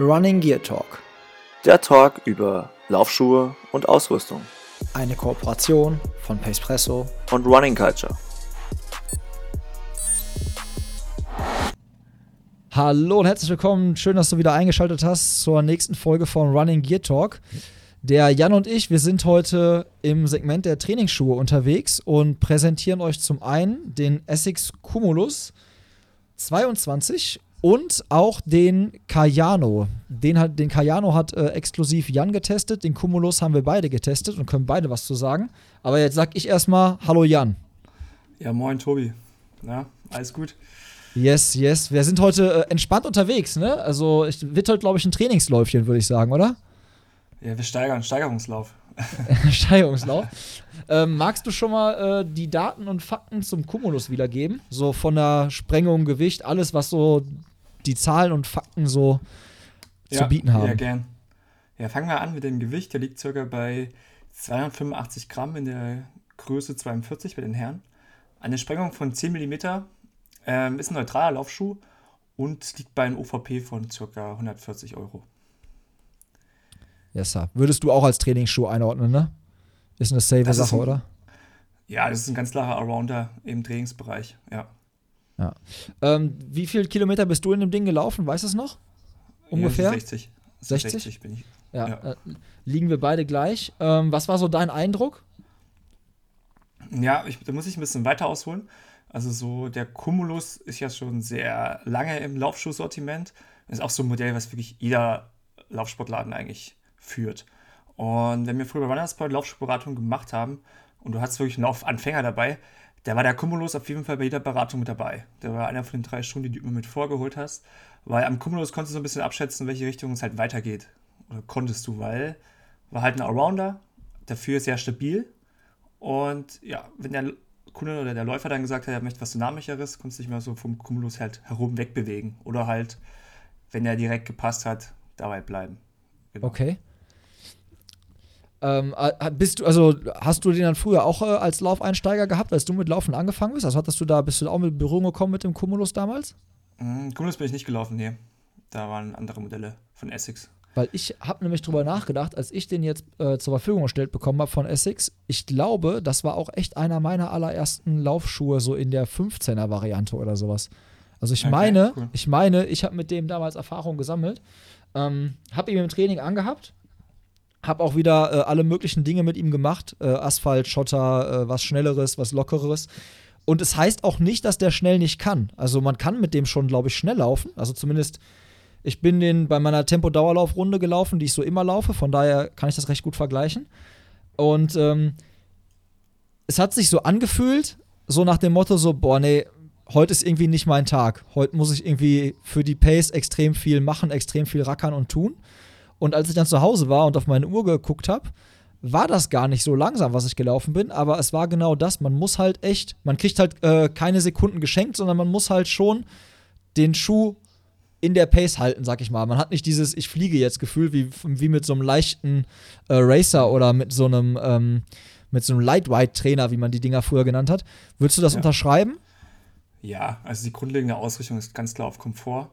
Running Gear Talk. Der Talk über Laufschuhe und Ausrüstung. Eine Kooperation von Pacepresso und Running Culture. Hallo und herzlich willkommen. Schön, dass du wieder eingeschaltet hast zur nächsten Folge von Running Gear Talk. Der Jan und ich, wir sind heute im Segment der Trainingsschuhe unterwegs und präsentieren euch zum einen den Essex Cumulus 22 und auch den Cayano. Den, hat, den Cayano hat äh, exklusiv Jan getestet, den Cumulus haben wir beide getestet und können beide was zu sagen. Aber jetzt sag ich erstmal Hallo Jan. Ja, moin Tobi. Na, alles gut? Yes, yes. Wir sind heute äh, entspannt unterwegs, ne? Also, ich, wird heute, glaube ich, ein Trainingsläufchen, würde ich sagen, oder? Ja, wir steigern, Steigerungslauf. Steigerungslauf. Ähm, magst du schon mal äh, die Daten und Fakten zum Cumulus wiedergeben? So von der Sprengung, Gewicht, alles, was so die Zahlen und Fakten so ja, zu bieten haben. Ja, gern. Ja, fangen wir an mit dem Gewicht. Der liegt circa bei 285 Gramm in der Größe 42 bei den Herren. Eine Sprengung von 10 mm, ähm, ist ein neutraler Laufschuh und liegt bei einem OVP von circa 140 Euro. Yes, sir. Würdest du auch als Trainingsschuh einordnen, ne? Ist eine safe das Sache, ein, oder? Ja, das ist ein ganz klarer Arounder im Trainingsbereich, ja. Ja. Ähm, wie viele Kilometer bist du in dem Ding gelaufen? Weißt du es noch? Ungefähr? Ja, 60. 60? 60 bin ich. Ja, ja. Äh, liegen wir beide gleich. Ähm, was war so dein Eindruck? Ja, ich, da muss ich ein bisschen weiter ausholen. Also so der Cumulus ist ja schon sehr lange im Laufschuhsortiment. Ist auch so ein Modell, was wirklich jeder Laufsportladen eigentlich führt. Und wenn wir früher bei Runners Point Laufschuhberatung gemacht haben und du hast wirklich einen Laufanfänger dabei, der war der Cumulus auf jeden Fall bei jeder Beratung mit dabei. Der war einer von den drei Schuhen, die du immer mit vorgeholt hast. Weil am Cumulus konntest du so ein bisschen abschätzen, in welche Richtung es halt weitergeht. Oder konntest du, weil war halt ein Allrounder, dafür sehr stabil. Und ja, wenn der Kunde oder der Läufer dann gesagt hat, er möchte was Dynamischeres, konntest du dich mal so vom Cumulus halt herum wegbewegen. Oder halt, wenn er direkt gepasst hat, dabei bleiben. Genau. Okay. Ähm, äh, bist du, also hast du den dann früher auch äh, als Laufeinsteiger gehabt, als du mit Laufen angefangen bist? Also hattest du da, bist du da auch mit Berührung gekommen mit dem Cumulus damals? Mhm, Cumulus bin ich nicht gelaufen, nee. Da waren andere Modelle von Essex. Weil ich habe nämlich drüber nachgedacht, als ich den jetzt äh, zur Verfügung gestellt bekommen habe von Essex, ich glaube, das war auch echt einer meiner allerersten Laufschuhe, so in der 15er-Variante oder sowas. Also ich okay, meine, cool. ich meine, ich habe mit dem damals Erfahrung gesammelt, ähm, habe ihn im Training angehabt, habe auch wieder äh, alle möglichen Dinge mit ihm gemacht. Äh, Asphalt, Schotter, äh, was Schnelleres, was Lockeres. Und es heißt auch nicht, dass der schnell nicht kann. Also man kann mit dem schon, glaube ich, schnell laufen. Also zumindest, ich bin den bei meiner Tempo-Dauerlaufrunde gelaufen, die ich so immer laufe. Von daher kann ich das recht gut vergleichen. Und ähm, es hat sich so angefühlt, so nach dem Motto so, boah, nee, heute ist irgendwie nicht mein Tag. Heute muss ich irgendwie für die Pace extrem viel machen, extrem viel rackern und tun. Und als ich dann zu Hause war und auf meine Uhr geguckt habe, war das gar nicht so langsam, was ich gelaufen bin, aber es war genau das. Man muss halt echt, man kriegt halt äh, keine Sekunden geschenkt, sondern man muss halt schon den Schuh in der Pace halten, sag ich mal. Man hat nicht dieses Ich fliege jetzt Gefühl wie, wie mit so einem leichten äh, Racer oder mit so einem, ähm, mit so einem Lightweight-Trainer, wie man die Dinger früher genannt hat. Würdest du das ja. unterschreiben? Ja, also die grundlegende Ausrichtung ist ganz klar auf Komfort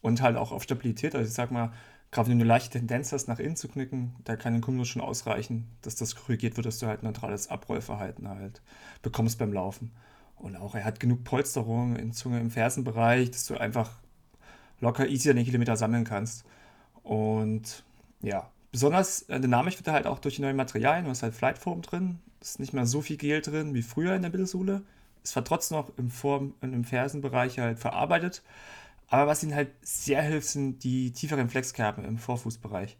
und halt auch auf Stabilität. Also ich sag mal, gerade wenn du eine leichte Tendenz hast, nach innen zu knicken, da kann ein Cumulus schon ausreichen, dass das korrigiert wird, dass du halt neutrales Abrollverhalten halt bekommst beim Laufen. Und auch er hat genug Polsterung in Zunge im Fersenbereich, dass du einfach locker easy den Kilometer sammeln kannst. Und ja, besonders äh, dynamisch wird er halt auch durch die neuen Materialien. Du hast halt Flightform drin, ist nicht mehr so viel Gel drin wie früher in der Mittelsohle. Es war trotzdem noch im, Form, im Fersenbereich halt verarbeitet. Aber was ihnen halt sehr hilft, sind die tieferen Flexkerben im Vorfußbereich.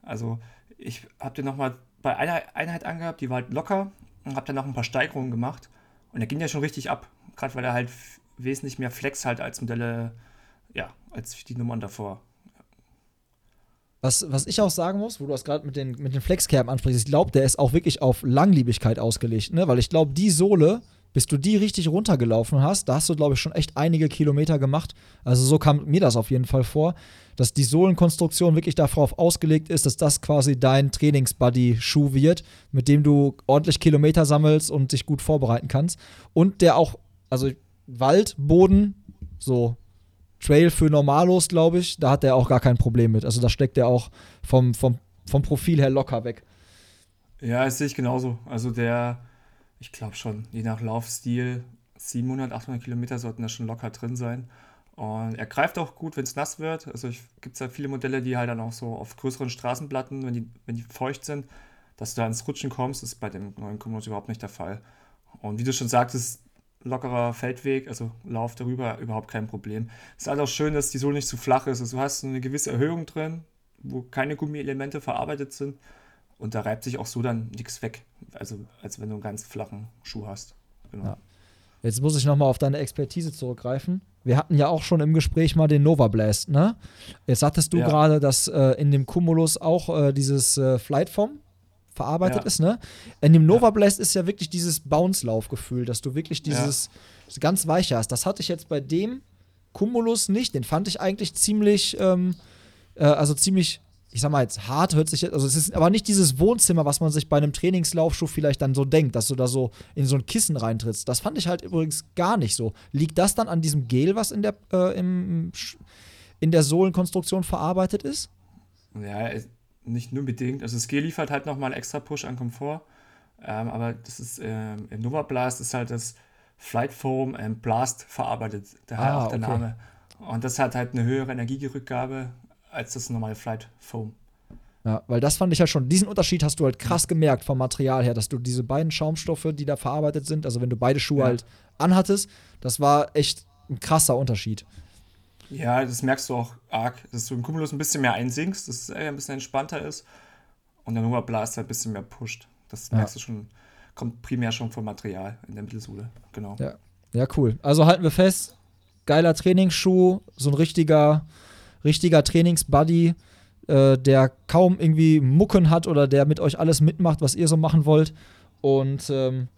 Also ich habe den nochmal bei einer Einheit angehabt, die war halt locker und habe dann noch ein paar Steigerungen gemacht. Und der ging ja schon richtig ab. Gerade weil er halt wesentlich mehr Flex halt als Modelle, ja, als die Nummern davor. Was, was ich auch sagen muss, wo du das gerade mit den, mit den Flexkerben ansprichst, ich glaube, der ist auch wirklich auf Langlebigkeit ausgelegt, ne? Weil ich glaube, die Sohle bis du die richtig runtergelaufen hast, da hast du, glaube ich, schon echt einige Kilometer gemacht. Also so kam mir das auf jeden Fall vor, dass die Sohlenkonstruktion wirklich darauf ausgelegt ist, dass das quasi dein Trainingsbuddy-Schuh wird, mit dem du ordentlich Kilometer sammelst und dich gut vorbereiten kannst. Und der auch, also Wald, Boden, so Trail für Normalos, glaube ich, da hat er auch gar kein Problem mit. Also da steckt er auch vom, vom, vom Profil her locker weg. Ja, das sehe ich genauso. Also der, ich glaube schon, je nach Laufstil, 700, 800 Kilometer sollten da schon locker drin sein. Und er greift auch gut, wenn es nass wird. Also gibt es ja viele Modelle, die halt dann auch so auf größeren Straßenplatten, wenn die, wenn die feucht sind, dass du da ins Rutschen kommst, ist bei dem neuen Cumulus überhaupt nicht der Fall. Und wie du schon sagtest, lockerer Feldweg, also Lauf darüber, überhaupt kein Problem. Es ist halt auch schön, dass die Sohle nicht zu flach ist. Also du hast eine gewisse Erhöhung drin, wo keine Gummielemente verarbeitet sind. Und da reibt sich auch so dann nichts weg. Also als wenn du einen ganz flachen Schuh hast. Genau. Ja. Jetzt muss ich nochmal auf deine Expertise zurückgreifen. Wir hatten ja auch schon im Gespräch mal den Nova Blast, ne? Jetzt sagtest du ja. gerade, dass äh, in dem Cumulus auch äh, dieses äh, Flightform verarbeitet ja. ist, ne? In dem Nova Blast ist ja wirklich dieses Bounce-Laufgefühl, dass du wirklich dieses ja. ganz weiche hast. Das hatte ich jetzt bei dem Cumulus nicht. Den fand ich eigentlich ziemlich, ähm, äh, also ziemlich, ich sag mal jetzt hart hört sich jetzt, also es ist aber nicht dieses Wohnzimmer, was man sich bei einem Trainingslaufschuh vielleicht dann so denkt, dass du da so in so ein Kissen reintrittst. Das fand ich halt übrigens gar nicht so. Liegt das dann an diesem Gel, was in der, äh, im, in der Sohlenkonstruktion verarbeitet ist? Ja, nicht nur bedingt. Also das G liefert halt nochmal einen extra Push an Komfort. Ähm, aber das ist ähm, im Nova Blast ist halt das Flight Foam and Blast verarbeitet. Daher ah, auch der okay. Name. Und das hat halt eine höhere Energierückgabe als das normale Flight Foam. Ja, weil das fand ich ja schon, diesen Unterschied hast du halt krass gemerkt vom Material her, dass du diese beiden Schaumstoffe, die da verarbeitet sind, also wenn du beide Schuhe ja. halt anhattest, das war echt ein krasser Unterschied. Ja, das merkst du auch arg, dass du im Cumulus ein bisschen mehr einsinkst, dass es ein bisschen entspannter ist und der Nova Blast halt ein bisschen mehr pusht. Das merkst ja. du schon, kommt primär schon vom Material in der Mittelsohle. Genau. Ja. ja, cool. Also halten wir fest, geiler Trainingsschuh, so ein richtiger, richtiger Trainingsbuddy, äh, der kaum irgendwie Mucken hat oder der mit euch alles mitmacht, was ihr so machen wollt. Und ähm,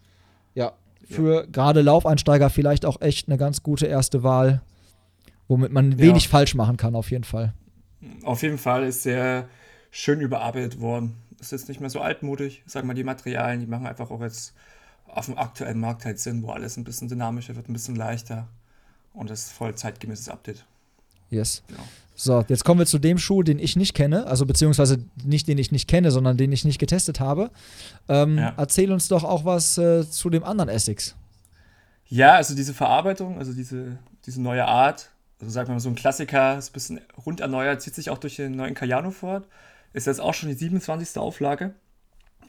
ja, für ja. gerade Laufeinsteiger vielleicht auch echt eine ganz gute erste Wahl womit man wenig ja. falsch machen kann, auf jeden Fall. Auf jeden Fall ist sehr schön überarbeitet worden. Ist jetzt nicht mehr so altmodisch. Sag mal, die Materialien, die machen einfach auch jetzt auf dem aktuellen Markt halt Sinn, wo alles ein bisschen dynamischer wird, ein bisschen leichter. Und das ist voll zeitgemäßes Update. Yes. Genau. So, jetzt kommen wir zu dem Schuh, den ich nicht kenne, also beziehungsweise nicht den ich nicht kenne, sondern den ich nicht getestet habe. Ähm, ja. Erzähl uns doch auch was äh, zu dem anderen Essex. Ja, also diese Verarbeitung, also diese, diese neue Art, also sagen wir mal so ein Klassiker, ist ein bisschen rund erneuert, zieht sich auch durch den neuen Cayano fort. Ist jetzt auch schon die 27. Auflage.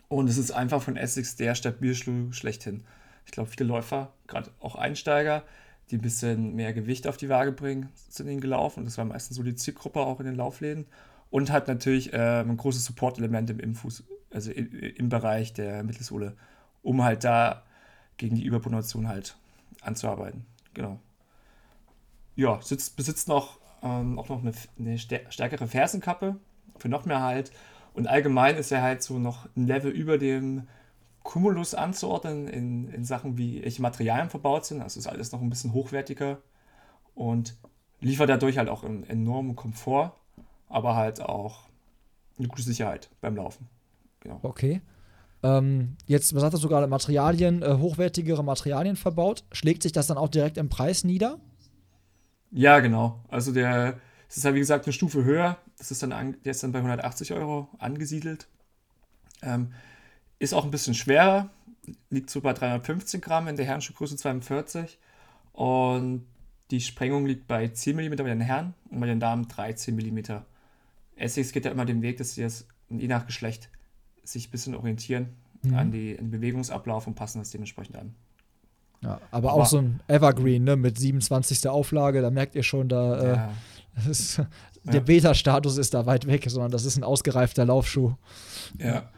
Und es ist einfach von Essex der Stabilschuh schlechthin. Ich glaube, viele Läufer, gerade auch Einsteiger, die ein bisschen mehr Gewicht auf die Waage bringen, sind ihn gelaufen. Und das war meistens so die Zielgruppe auch in den Laufläden. Und hat natürlich äh, ein großes Support-Element im Impffuß, also im Bereich der Mittelsohle, um halt da gegen die Überpronation halt anzuarbeiten. Genau ja, sitzt, besitzt noch, ähm, auch noch eine, eine stärkere Fersenkappe für noch mehr Halt. Und allgemein ist er halt so noch ein Level über dem Cumulus anzuordnen in, in Sachen, wie welche Materialien verbaut sind. Also ist alles noch ein bisschen hochwertiger und liefert dadurch halt auch einen enormen Komfort, aber halt auch eine gute Sicherheit beim Laufen. Genau. Okay. Ähm, jetzt, was hat das sogar Materialien, äh, hochwertigere Materialien verbaut? Schlägt sich das dann auch direkt im Preis nieder? Ja, genau. Also der, es ist ja wie gesagt eine Stufe höher. Das ist dann an, der ist dann bei 180 Euro angesiedelt. Ähm, ist auch ein bisschen schwerer, liegt so bei 315 Gramm in der Herrenschuhgröße 42. Und die Sprengung liegt bei 10 mm bei den Herren und bei den Damen 13 mm. Essex geht ja immer den Weg, dass sie das je nach Geschlecht sich ein bisschen orientieren mhm. an, die, an den Bewegungsablauf und passen das dementsprechend an. Ja, aber, aber, auch so ein Evergreen, ne, mit 27. Auflage, da merkt ihr schon, da äh, ja. äh, ist, der ja. Beta-Status ist da weit weg, sondern das ist ein ausgereifter Laufschuh. Ja.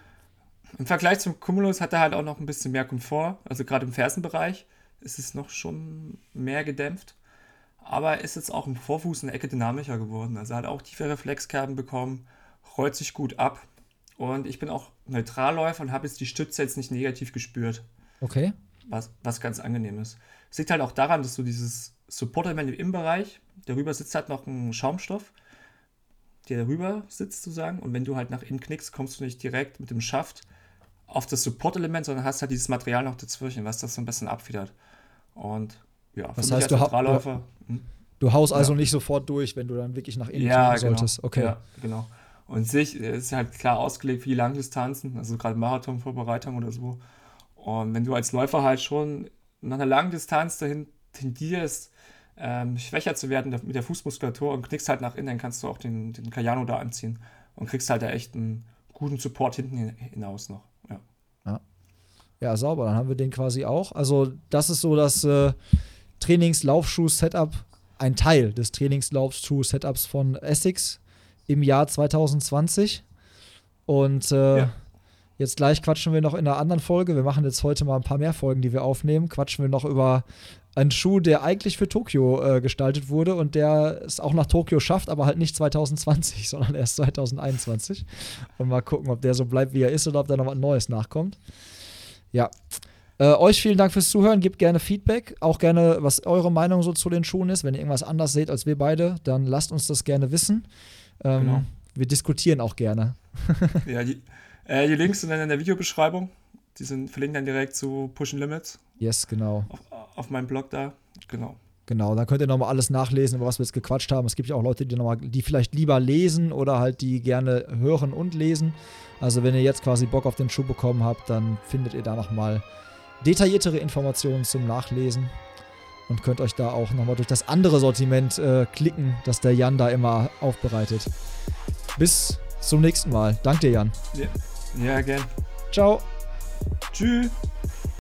Im Vergleich zum Cumulus hat er halt auch noch ein bisschen mehr Komfort. Also gerade im Fersenbereich ist es noch schon mehr gedämpft. Aber ist jetzt auch im Vorfuß eine Ecke dynamischer geworden. Also er hat auch tiefe Reflexkerben bekommen, rollt sich gut ab. Und ich bin auch Neutralläufer und habe jetzt die Stütze jetzt nicht negativ gespürt. Okay was, was ganz angenehm ist. Es liegt halt auch daran, dass du dieses Support-Element im Innenbereich, darüber sitzt halt noch ein Schaumstoff, der darüber sitzt sozusagen. Und wenn du halt nach innen knickst, kommst du nicht direkt mit dem Schaft auf das Support-Element, sondern hast halt dieses Material noch dazwischen, was das so ein bisschen abfedert. Und ja, was heißt, du, ha hm? Du haust also nicht sofort durch, wenn du dann wirklich nach innen ja, genau. solltest. Okay. Ja, genau. Und sich ist halt klar ausgelegt für die Langdistanzen, also gerade Marathonvorbereitung oder so. Und wenn du als Läufer halt schon nach einer langen Distanz dahin tendierst, ähm, schwächer zu werden mit der Fußmuskulatur und knickst halt nach innen, dann kannst du auch den, den Kayano da anziehen und kriegst halt da echt einen guten Support hinten hinaus noch. Ja. ja. Ja, sauber, dann haben wir den quasi auch. Also, das ist so das äh, Trainingslaufschuh-Setup, ein Teil des Trainingslaufschuh-Setups von Essex im Jahr 2020. Und äh, ja. jetzt gleich quatschen wir noch in einer anderen Folge. Wir machen jetzt heute mal ein paar mehr Folgen, die wir aufnehmen. Quatschen wir noch über einen Schuh, der eigentlich für Tokio äh, gestaltet wurde und der es auch nach Tokio schafft, aber halt nicht 2020, sondern erst 2021. Und mal gucken, ob der so bleibt, wie er ist oder ob da noch was Neues nachkommt. Ja. Äh, euch vielen Dank fürs Zuhören. Gebt gerne Feedback. Auch gerne, was eure Meinung so zu den Schuhen ist. Wenn ihr irgendwas anders seht als wir beide, dann lasst uns das gerne wissen. Ähm, genau. Wir diskutieren auch gerne. ja, die, äh, die Links sind dann in der Videobeschreibung. Die sind verlinkt dann direkt zu Pushen Limits. Yes, genau. Auf, auf meinem Blog da. Genau. Genau, da könnt ihr nochmal alles nachlesen, über was wir jetzt gequatscht haben. Es gibt ja auch Leute, die, noch mal, die vielleicht lieber lesen oder halt die gerne hören und lesen. Also wenn ihr jetzt quasi Bock auf den Schuh bekommen habt, dann findet ihr da nochmal detailliertere Informationen zum Nachlesen und könnt euch da auch nochmal durch das andere Sortiment äh, klicken, das der Jan da immer aufbereitet. Bis zum nächsten Mal. Danke dir, Jan. Ja, ja gern. Ciao. Tschüss.